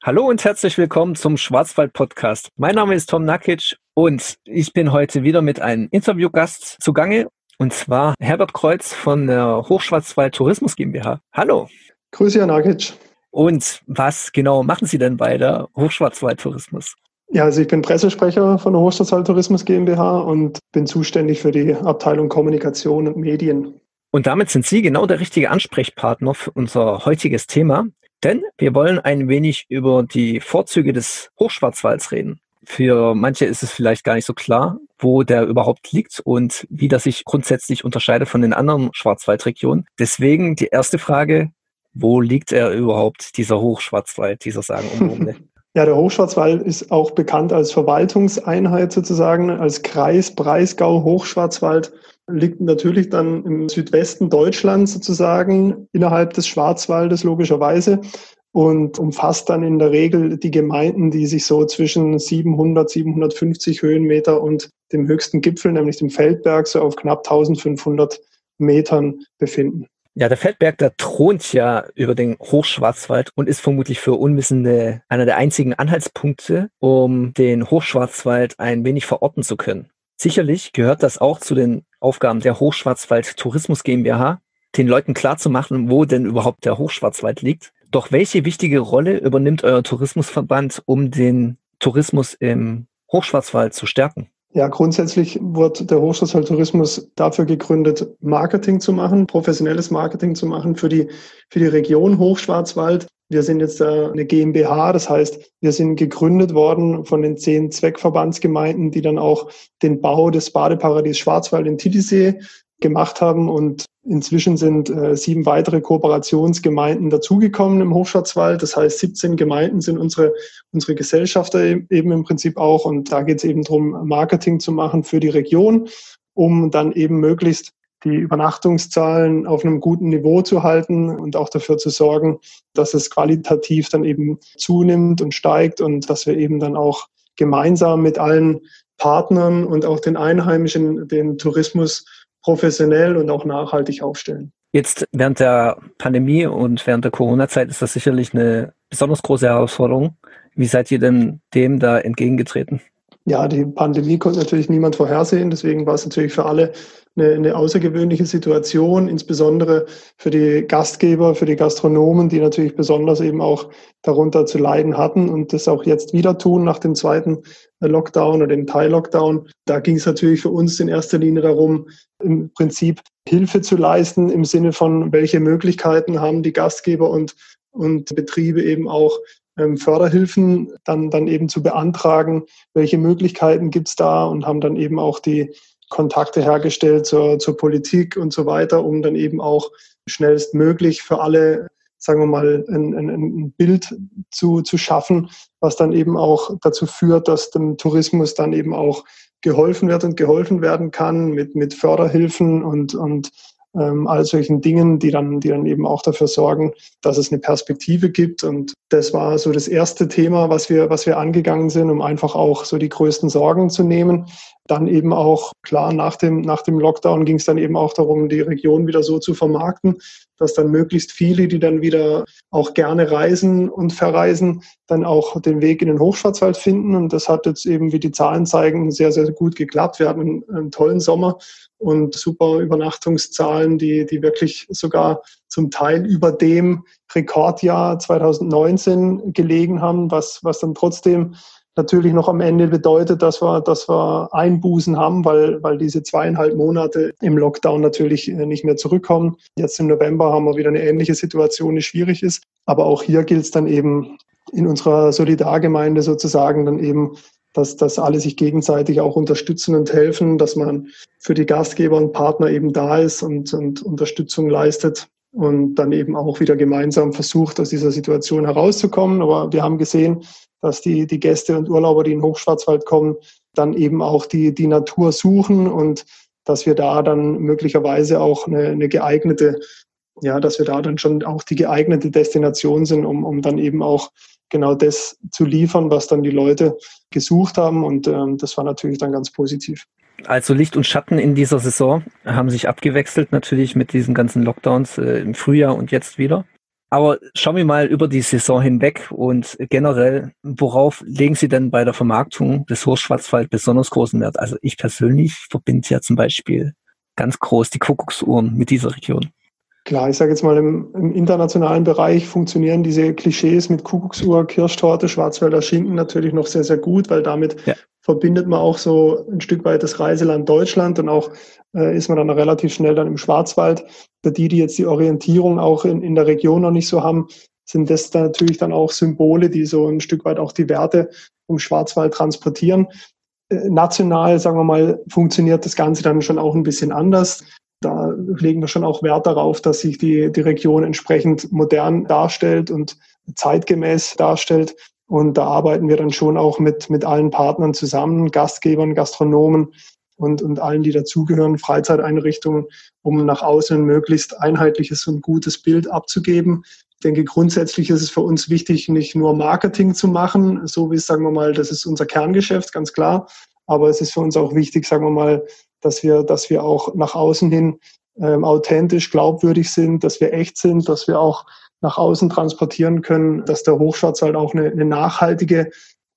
Hallo und herzlich willkommen zum Schwarzwald Podcast. Mein Name ist Tom Nakic und ich bin heute wieder mit einem Interviewgast zugange und zwar Herbert Kreuz von der Hochschwarzwald Tourismus GmbH. Hallo. Grüße, Herr Nakic. Und was genau machen Sie denn bei der Hochschwarzwald Tourismus? Ja, also ich bin Pressesprecher von der Hochschwarzwald Tourismus GmbH und bin zuständig für die Abteilung Kommunikation und Medien. Und damit sind Sie genau der richtige Ansprechpartner für unser heutiges Thema. Denn wir wollen ein wenig über die Vorzüge des Hochschwarzwalds reden. Für manche ist es vielleicht gar nicht so klar, wo der überhaupt liegt und wie das sich grundsätzlich unterscheidet von den anderen Schwarzwaldregionen. Deswegen die erste Frage, wo liegt er überhaupt, dieser Hochschwarzwald, dieser sagenumwobene? Ja, der Hochschwarzwald ist auch bekannt als Verwaltungseinheit sozusagen, als Kreis Breisgau Hochschwarzwald liegt natürlich dann im Südwesten Deutschlands sozusagen innerhalb des Schwarzwaldes logischerweise und umfasst dann in der Regel die Gemeinden, die sich so zwischen 700, 750 Höhenmeter und dem höchsten Gipfel, nämlich dem Feldberg, so auf knapp 1500 Metern befinden. Ja, der Feldberg, der thront ja über den Hochschwarzwald und ist vermutlich für Unwissende einer der einzigen Anhaltspunkte, um den Hochschwarzwald ein wenig verorten zu können. Sicherlich gehört das auch zu den Aufgaben der Hochschwarzwald Tourismus GmbH, den Leuten klarzumachen, wo denn überhaupt der Hochschwarzwald liegt. Doch welche wichtige Rolle übernimmt euer Tourismusverband, um den Tourismus im Hochschwarzwald zu stärken? Ja, grundsätzlich wird der Hochschwarzwald Tourismus dafür gegründet, Marketing zu machen, professionelles Marketing zu machen für die, für die Region Hochschwarzwald. Wir sind jetzt eine GmbH, das heißt, wir sind gegründet worden von den zehn Zweckverbandsgemeinden, die dann auch den Bau des Badeparadies Schwarzwald in Titisee gemacht haben. Und inzwischen sind äh, sieben weitere Kooperationsgemeinden dazugekommen im Hochschwarzwald. Das heißt, 17 Gemeinden sind unsere, unsere Gesellschafter e-, eben im Prinzip auch. Und da geht es eben darum, Marketing zu machen für die Region, um dann eben möglichst die Übernachtungszahlen auf einem guten Niveau zu halten und auch dafür zu sorgen, dass es qualitativ dann eben zunimmt und steigt und dass wir eben dann auch gemeinsam mit allen Partnern und auch den Einheimischen den Tourismus professionell und auch nachhaltig aufstellen. Jetzt während der Pandemie und während der Corona-Zeit ist das sicherlich eine besonders große Herausforderung. Wie seid ihr denn dem da entgegengetreten? Ja, die Pandemie konnte natürlich niemand vorhersehen. Deswegen war es natürlich für alle eine, eine außergewöhnliche Situation, insbesondere für die Gastgeber, für die Gastronomen, die natürlich besonders eben auch darunter zu leiden hatten und das auch jetzt wieder tun nach dem zweiten Lockdown oder dem Teil-Lockdown. Da ging es natürlich für uns in erster Linie darum, im Prinzip Hilfe zu leisten im Sinne von, welche Möglichkeiten haben die Gastgeber und, und Betriebe eben auch Förderhilfen dann, dann eben zu beantragen, welche Möglichkeiten gibt es da? Und haben dann eben auch die Kontakte hergestellt zur, zur Politik und so weiter, um dann eben auch schnellstmöglich für alle, sagen wir mal, ein, ein, ein Bild zu, zu schaffen, was dann eben auch dazu führt, dass dem Tourismus dann eben auch geholfen wird und geholfen werden kann mit, mit Förderhilfen und, und ähm, all solchen Dingen, die dann, die dann eben auch dafür sorgen, dass es eine Perspektive gibt. Und das war so das erste Thema, was wir, was wir angegangen sind, um einfach auch so die größten Sorgen zu nehmen. Dann eben auch, klar, nach dem, nach dem Lockdown ging es dann eben auch darum, die Region wieder so zu vermarkten, dass dann möglichst viele, die dann wieder auch gerne reisen und verreisen, dann auch den Weg in den Hochschwarzwald finden. Und das hat jetzt eben, wie die Zahlen zeigen, sehr, sehr gut geklappt. Wir hatten einen, tollen Sommer und super Übernachtungszahlen, die, die wirklich sogar zum Teil über dem Rekordjahr 2019 gelegen haben, was, was dann trotzdem natürlich noch am Ende bedeutet, dass wir, dass wir Einbußen haben, weil, weil diese zweieinhalb Monate im Lockdown natürlich äh, nicht mehr zurückkommen. Jetzt im November haben wir wieder eine ähnliche Situation, die schwierig ist. Aber auch hier gilt es dann eben in unserer Solidargemeinde sozusagen dann eben dass, dass alle sich gegenseitig auch unterstützen und helfen, dass man für die Gastgeber und Partner eben da ist und, und Unterstützung leistet und dann eben auch wieder gemeinsam versucht, aus dieser Situation herauszukommen. Aber wir haben gesehen, dass die, die Gäste und Urlauber, die in Hochschwarzwald kommen, dann eben auch die, die Natur suchen und dass wir da dann möglicherweise auch eine, eine geeignete, ja, dass wir da dann schon auch die geeignete Destination sind, um, um dann eben auch genau das zu liefern, was dann die Leute gesucht haben. Und ähm, das war natürlich dann ganz positiv. Also Licht und Schatten in dieser Saison haben sich abgewechselt, natürlich mit diesen ganzen Lockdowns äh, im Frühjahr und jetzt wieder. Aber schauen wir mal über die Saison hinweg und generell, worauf legen Sie denn bei der Vermarktung des Hochschwarzwald besonders großen Wert? Also ich persönlich verbinde ja zum Beispiel ganz groß die Kuckucksuhren mit dieser Region. Klar, ich sage jetzt mal, im, im, internationalen Bereich funktionieren diese Klischees mit Kuckucksuhr, Kirschtorte, Schwarzwälder Schinken natürlich noch sehr, sehr gut, weil damit ja. Verbindet man auch so ein Stück weit das Reiseland Deutschland und auch äh, ist man dann relativ schnell dann im Schwarzwald. Für die, die jetzt die Orientierung auch in, in der Region noch nicht so haben, sind das dann natürlich dann auch Symbole, die so ein Stück weit auch die Werte vom Schwarzwald transportieren. Äh, national, sagen wir mal, funktioniert das Ganze dann schon auch ein bisschen anders. Da legen wir schon auch Wert darauf, dass sich die, die Region entsprechend modern darstellt und zeitgemäß darstellt. Und da arbeiten wir dann schon auch mit, mit allen Partnern zusammen, Gastgebern, Gastronomen und, und allen, die dazugehören, Freizeiteinrichtungen, um nach außen ein möglichst einheitliches und gutes Bild abzugeben. Ich denke, grundsätzlich ist es für uns wichtig, nicht nur Marketing zu machen, so wie, sagen wir mal, das ist unser Kerngeschäft, ganz klar. Aber es ist für uns auch wichtig, sagen wir mal, dass wir, dass wir auch nach außen hin ähm, authentisch, glaubwürdig sind, dass wir echt sind, dass wir auch nach außen transportieren können, dass der Hochschwarzwald auch eine, eine nachhaltige,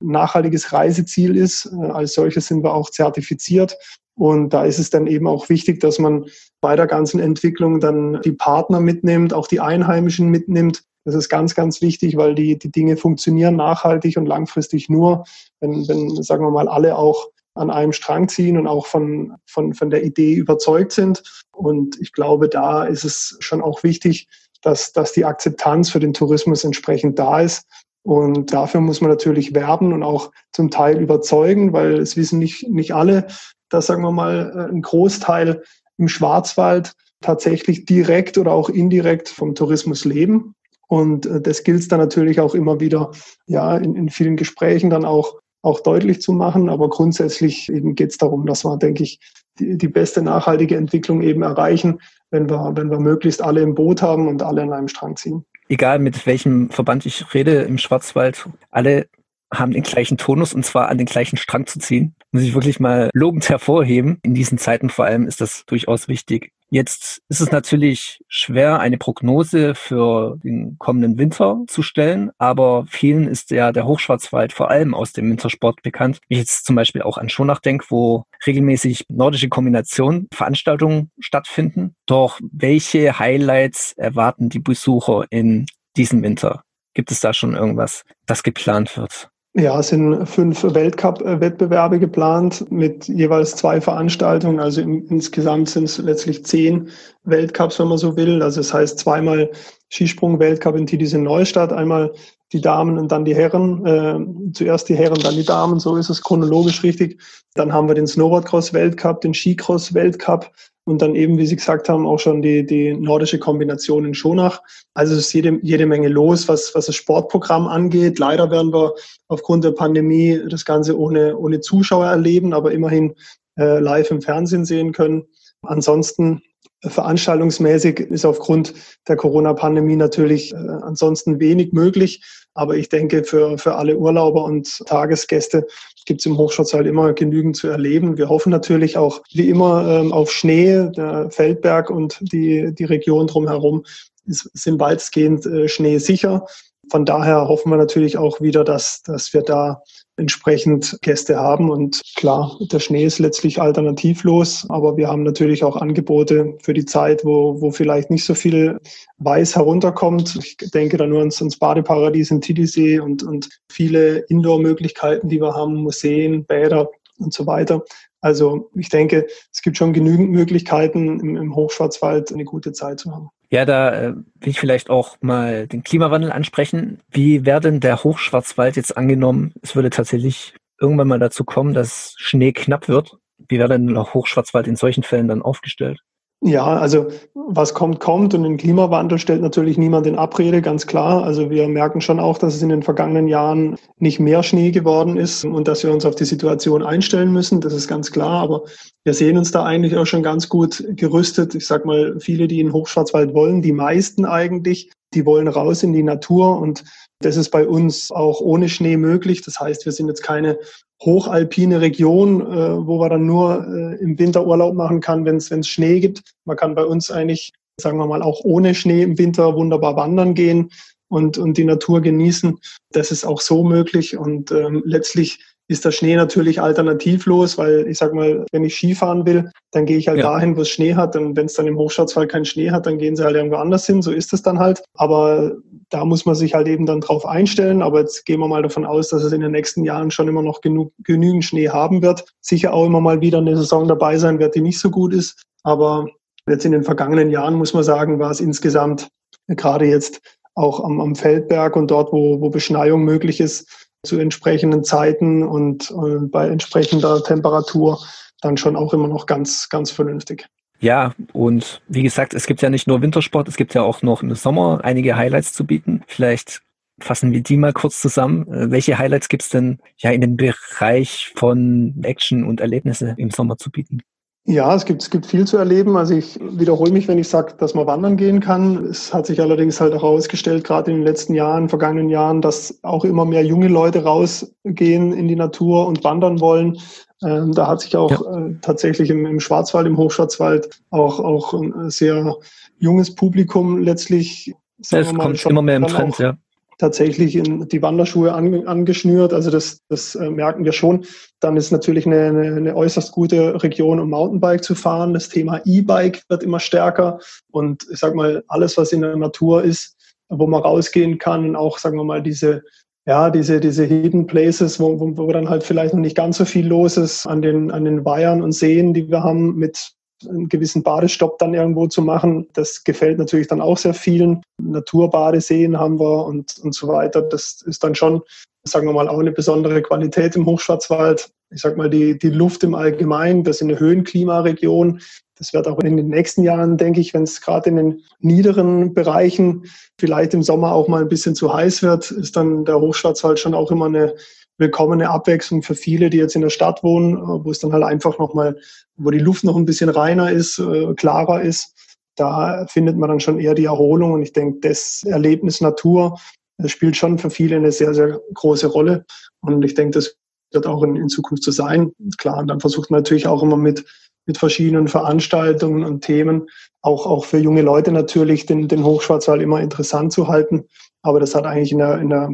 nachhaltiges Reiseziel ist. Äh, als solches sind wir auch zertifiziert. Und da ist es dann eben auch wichtig, dass man bei der ganzen Entwicklung dann die Partner mitnimmt, auch die Einheimischen mitnimmt. Das ist ganz, ganz wichtig, weil die, die Dinge funktionieren nachhaltig und langfristig nur, wenn, wenn, sagen wir mal, alle auch an einem Strang ziehen und auch von, von, von der Idee überzeugt sind. Und ich glaube, da ist es schon auch wichtig, dass, dass die Akzeptanz für den Tourismus entsprechend da ist. Und dafür muss man natürlich werben und auch zum Teil überzeugen, weil es wissen nicht, nicht alle, dass, sagen wir mal, ein Großteil im Schwarzwald tatsächlich direkt oder auch indirekt vom Tourismus leben. Und äh, das gilt es dann natürlich auch immer wieder, ja, in, in vielen Gesprächen dann auch auch deutlich zu machen. Aber grundsätzlich eben geht es darum, dass wir, denke ich, die, die beste nachhaltige Entwicklung eben erreichen, wenn wir, wenn wir möglichst alle im Boot haben und alle an einem Strang ziehen. Egal mit welchem Verband ich rede im Schwarzwald, alle haben den gleichen Tonus und zwar an den gleichen Strang zu ziehen. Muss ich wirklich mal lobend hervorheben. In diesen Zeiten vor allem ist das durchaus wichtig. Jetzt ist es natürlich schwer, eine Prognose für den kommenden Winter zu stellen, aber vielen ist ja der Hochschwarzwald vor allem aus dem Wintersport bekannt. Ich jetzt zum Beispiel auch an Schonach denke, wo regelmäßig nordische Kombination Veranstaltungen stattfinden. Doch welche Highlights erwarten die Besucher in diesem Winter? Gibt es da schon irgendwas, das geplant wird? Ja, es sind fünf Weltcup-Wettbewerbe geplant mit jeweils zwei Veranstaltungen. Also im, insgesamt sind es letztlich zehn Weltcups, wenn man so will. Also das heißt zweimal Skisprung-Weltcup in Titis in Neustadt, einmal die Damen und dann die Herren. Äh, zuerst die Herren, dann die Damen, so ist es chronologisch richtig. Dann haben wir den Snowboardcross-Weltcup, den Skicross-Weltcup und dann eben, wie Sie gesagt haben, auch schon die, die nordische Kombination in Schonach. Also es ist jede, jede Menge los, was, was das Sportprogramm angeht. Leider werden wir aufgrund der Pandemie das Ganze ohne, ohne Zuschauer erleben, aber immerhin äh, live im Fernsehen sehen können. Ansonsten Veranstaltungsmäßig ist aufgrund der Corona-Pandemie natürlich äh, ansonsten wenig möglich. Aber ich denke, für, für alle Urlauber und Tagesgäste gibt es im Hochschwarzwald immer genügend zu erleben. Wir hoffen natürlich auch wie immer ähm, auf Schnee. Der Feldberg und die, die Region drumherum ist, sind weitestgehend äh, schneesicher. Von daher hoffen wir natürlich auch wieder, dass, dass wir da entsprechend Gäste haben. Und klar, der Schnee ist letztlich alternativlos, aber wir haben natürlich auch Angebote für die Zeit, wo, wo vielleicht nicht so viel Weiß herunterkommt. Ich denke da nur ans, ans Badeparadies in Titisee und, und viele Indoor-Möglichkeiten, die wir haben, Museen, Bäder und so weiter. Also ich denke, es gibt schon genügend Möglichkeiten, im, im Hochschwarzwald eine gute Zeit zu haben. Ja, da äh, will ich vielleicht auch mal den Klimawandel ansprechen. Wie wäre denn der Hochschwarzwald jetzt angenommen? Es würde tatsächlich irgendwann mal dazu kommen, dass Schnee knapp wird. Wie wäre denn der Hochschwarzwald in solchen Fällen dann aufgestellt? Ja, also was kommt, kommt und den Klimawandel stellt natürlich niemand in Abrede, ganz klar. Also wir merken schon auch, dass es in den vergangenen Jahren nicht mehr Schnee geworden ist und dass wir uns auf die Situation einstellen müssen, das ist ganz klar. Aber wir sehen uns da eigentlich auch schon ganz gut gerüstet. Ich sag mal, viele, die in Hochschwarzwald wollen, die meisten eigentlich, die wollen raus in die Natur und das ist bei uns auch ohne Schnee möglich. Das heißt, wir sind jetzt keine hochalpine Region, äh, wo man dann nur äh, im Winter Urlaub machen kann, wenn es Schnee gibt. Man kann bei uns eigentlich sagen wir mal, auch ohne Schnee im Winter wunderbar wandern gehen und, und die Natur genießen. Das ist auch so möglich und ähm, letztlich ist der Schnee natürlich alternativlos, weil ich sag mal, wenn ich Skifahren will, dann gehe ich halt ja. dahin, wo es Schnee hat. Und wenn es dann im Hochschwarzwald keinen Schnee hat, dann gehen sie halt irgendwo anders hin. So ist es dann halt. Aber da muss man sich halt eben dann drauf einstellen. Aber jetzt gehen wir mal davon aus, dass es in den nächsten Jahren schon immer noch genug, genügend Schnee haben wird. Sicher auch immer mal wieder eine Saison dabei sein wird, die nicht so gut ist. Aber jetzt in den vergangenen Jahren muss man sagen, war es insgesamt gerade jetzt auch am, am Feldberg und dort, wo, wo Beschneiung möglich ist, zu entsprechenden Zeiten und äh, bei entsprechender Temperatur dann schon auch immer noch ganz, ganz vernünftig. Ja, und wie gesagt, es gibt ja nicht nur Wintersport, es gibt ja auch noch im Sommer einige Highlights zu bieten. Vielleicht fassen wir die mal kurz zusammen. Äh, welche Highlights gibt es denn ja in dem Bereich von Action und Erlebnisse im Sommer zu bieten? Ja, es gibt, es gibt viel zu erleben. Also ich wiederhole mich, wenn ich sage, dass man wandern gehen kann. Es hat sich allerdings halt auch herausgestellt, gerade in den letzten Jahren, vergangenen Jahren, dass auch immer mehr junge Leute rausgehen in die Natur und wandern wollen. Ähm, da hat sich auch ja. äh, tatsächlich im, im, Schwarzwald, im Hochschwarzwald auch, auch ein sehr junges Publikum letztlich. Es kommt immer mehr im Trend, ja tatsächlich in die Wanderschuhe an, angeschnürt. Also das, das äh, merken wir schon. Dann ist natürlich eine, eine, eine äußerst gute Region, um Mountainbike zu fahren. Das Thema E-Bike wird immer stärker. Und ich sag mal, alles, was in der Natur ist, wo man rausgehen kann auch, sagen wir mal, diese ja, diese, diese Hidden Places, wo, wo, wo dann halt vielleicht noch nicht ganz so viel los ist an den, an den Weihern und Seen, die wir haben, mit einen gewissen Badestopp dann irgendwo zu machen. Das gefällt natürlich dann auch sehr vielen. Naturbadeseen haben wir und, und so weiter. Das ist dann schon, sagen wir mal, auch eine besondere Qualität im Hochschwarzwald. Ich sag mal, die, die Luft im Allgemeinen, das ist eine Höhenklimaregion. Das wird auch in den nächsten Jahren, denke ich, wenn es gerade in den niederen Bereichen vielleicht im Sommer auch mal ein bisschen zu heiß wird, ist dann der Hochschwarzwald schon auch immer eine willkommene Abwechslung für viele, die jetzt in der Stadt wohnen, äh, wo es dann halt einfach nochmal, wo die Luft noch ein bisschen reiner ist, äh, klarer ist. Da findet man dann schon eher die Erholung. Und ich denke, das Erlebnis Natur das spielt schon für viele eine sehr, sehr große Rolle. Und ich denke, das wird auch in, in Zukunft so sein. Klar, und dann versucht man natürlich auch immer mit, mit verschiedenen Veranstaltungen und Themen, auch, auch für junge Leute natürlich, den, den Hochschwarzwald immer interessant zu halten. Aber das hat eigentlich in, der, in, der,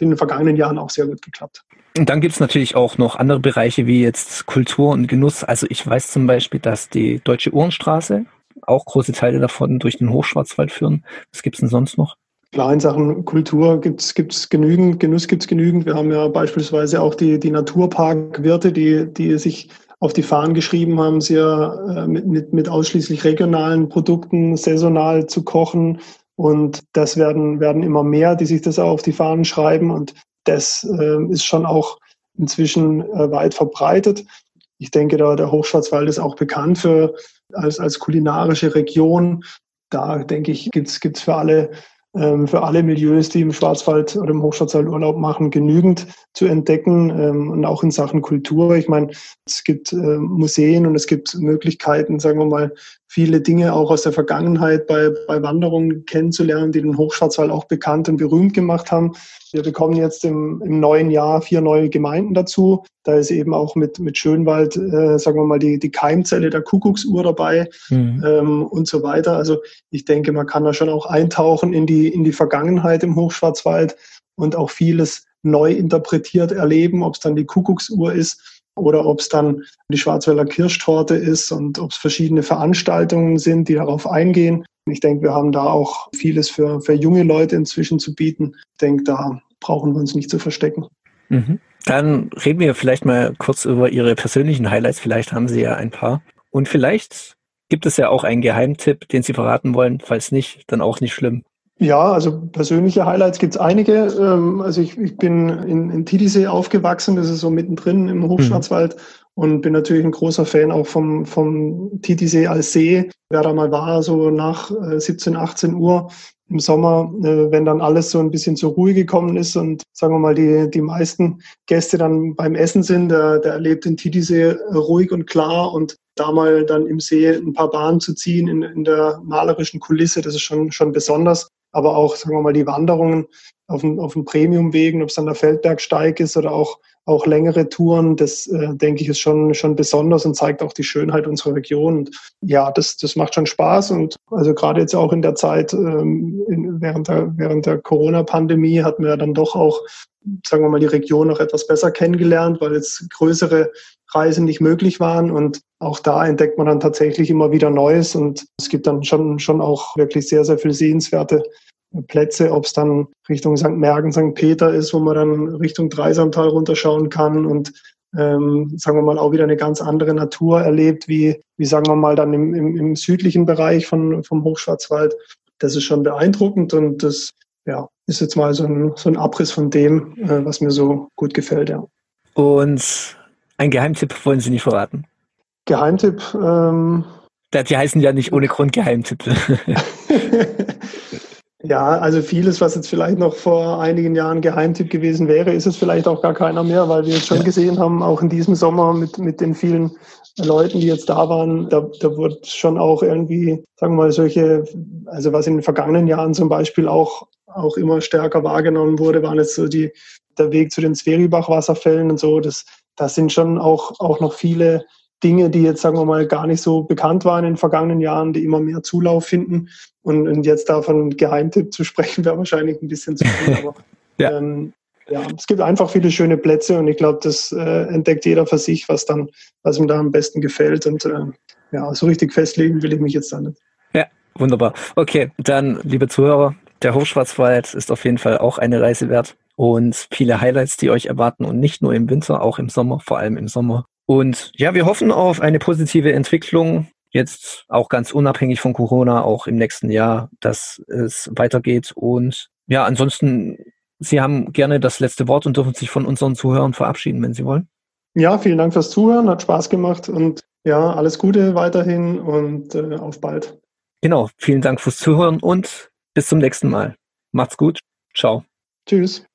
in den vergangenen Jahren auch sehr gut geklappt. Und dann gibt es natürlich auch noch andere Bereiche wie jetzt Kultur und Genuss. Also ich weiß zum Beispiel, dass die Deutsche Uhrenstraße auch große Teile davon durch den Hochschwarzwald führen. Was gibt es denn sonst noch? Klar, in Sachen Kultur gibt es genügend, Genuss gibt es genügend. Wir haben ja beispielsweise auch die, die Naturparkwirte, die, die sich auf die Fahnen geschrieben haben, sehr äh, mit, mit, mit ausschließlich regionalen Produkten saisonal zu kochen, und das werden, werden immer mehr, die sich das auf die Fahnen schreiben. Und das äh, ist schon auch inzwischen äh, weit verbreitet. Ich denke, da der Hochschwarzwald ist auch bekannt für, als, als kulinarische Region. Da denke ich, gibt's gibt's für alle ähm, für alle Milieus, die im Schwarzwald oder im Hochschwarzwald Urlaub machen, genügend zu entdecken ähm, und auch in Sachen Kultur. Ich meine, es gibt ähm, Museen und es gibt Möglichkeiten, sagen wir mal, viele Dinge auch aus der Vergangenheit bei, bei Wanderungen kennenzulernen, die den Hochschwarzwald auch bekannt und berühmt gemacht haben. Wir bekommen jetzt im, im neuen Jahr vier neue Gemeinden dazu. Da ist eben auch mit, mit Schönwald, äh, sagen wir mal, die, die Keimzelle der Kuckucksuhr dabei mhm. ähm, und so weiter. Also ich denke, man kann da schon auch eintauchen in die, in die Vergangenheit im Hochschwarzwald und auch vieles neu interpretiert erleben, ob es dann die Kuckucksuhr ist oder ob es dann die Schwarzwälder Kirschtorte ist und ob es verschiedene Veranstaltungen sind, die darauf eingehen. Ich denke, wir haben da auch vieles für, für junge Leute inzwischen zu bieten. Ich denke, da brauchen wir uns nicht zu verstecken. Mhm. Dann reden wir vielleicht mal kurz über Ihre persönlichen Highlights. Vielleicht haben Sie ja ein paar. Und vielleicht gibt es ja auch einen Geheimtipp, den Sie verraten wollen. Falls nicht, dann auch nicht schlimm. Ja, also persönliche Highlights gibt es einige. Ähm, also ich, ich bin in, in Titisee aufgewachsen, das ist so mittendrin im Hochschwarzwald mhm. und bin natürlich ein großer Fan auch vom, vom Titisee als See. Wer da mal war, so nach 17, äh, 18 Uhr im Sommer, äh, wenn dann alles so ein bisschen zur Ruhe gekommen ist und sagen wir mal, die, die meisten Gäste dann beim Essen sind, der, der erlebt in Titisee ruhig und klar und da mal dann im See ein paar Bahnen zu ziehen in, in der malerischen Kulisse, das ist schon, schon besonders. Aber auch, sagen wir mal, die Wanderungen auf den, auf den Premiumwegen, ob es dann der Feldbergsteig ist oder auch, auch längere Touren, das äh, denke ich ist schon, schon besonders und zeigt auch die Schönheit unserer Region. Und ja, das, das macht schon Spaß. Und also gerade jetzt auch in der Zeit ähm, in, während der, während der Corona-Pandemie hatten wir dann doch auch, sagen wir mal, die Region noch etwas besser kennengelernt, weil jetzt größere Reisen nicht möglich waren. Und auch da entdeckt man dann tatsächlich immer wieder Neues. Und es gibt dann schon, schon auch wirklich sehr, sehr viel sehenswerte Plätze, ob es dann Richtung St. Mergen, St. Peter ist, wo man dann Richtung Dreisamtal runterschauen kann und ähm, sagen wir mal auch wieder eine ganz andere Natur erlebt, wie, wie sagen wir mal dann im, im, im südlichen Bereich von, vom Hochschwarzwald. Das ist schon beeindruckend und das ja, ist jetzt mal so ein, so ein Abriss von dem, äh, was mir so gut gefällt. Ja. Und ein Geheimtipp wollen Sie nicht verraten? Geheimtipp? Ähm, die heißen ja nicht ohne Grund Geheimtipp. Ja, also vieles, was jetzt vielleicht noch vor einigen Jahren Geheimtipp gewesen wäre, ist es vielleicht auch gar keiner mehr, weil wir jetzt schon ja. gesehen haben, auch in diesem Sommer mit, mit den vielen Leuten, die jetzt da waren, da, da wurde schon auch irgendwie, sagen wir mal, solche, also was in den vergangenen Jahren zum Beispiel auch, auch immer stärker wahrgenommen wurde, waren jetzt so die, der Weg zu den Zweribach-Wasserfällen und so. Das, das sind schon auch, auch noch viele Dinge, die jetzt, sagen wir mal, gar nicht so bekannt waren in den vergangenen Jahren, die immer mehr Zulauf finden. Und, und jetzt davon Geheimtipp zu sprechen, wäre wahrscheinlich ein bisschen zu viel. Aber ja. Ähm, ja, es gibt einfach viele schöne Plätze und ich glaube, das äh, entdeckt jeder für sich, was dann, was ihm da am besten gefällt. Und äh, ja, so richtig festlegen will ich mich jetzt da nicht. Ja, wunderbar. Okay, dann, liebe Zuhörer, der Hochschwarzwald ist auf jeden Fall auch eine Reise wert und viele Highlights, die euch erwarten und nicht nur im Winter, auch im Sommer, vor allem im Sommer. Und ja, wir hoffen auf eine positive Entwicklung, jetzt auch ganz unabhängig von Corona, auch im nächsten Jahr, dass es weitergeht. Und ja, ansonsten, Sie haben gerne das letzte Wort und dürfen sich von unseren Zuhörern verabschieden, wenn Sie wollen. Ja, vielen Dank fürs Zuhören, hat Spaß gemacht und ja, alles Gute weiterhin und äh, auf bald. Genau, vielen Dank fürs Zuhören und bis zum nächsten Mal. Macht's gut. Ciao. Tschüss.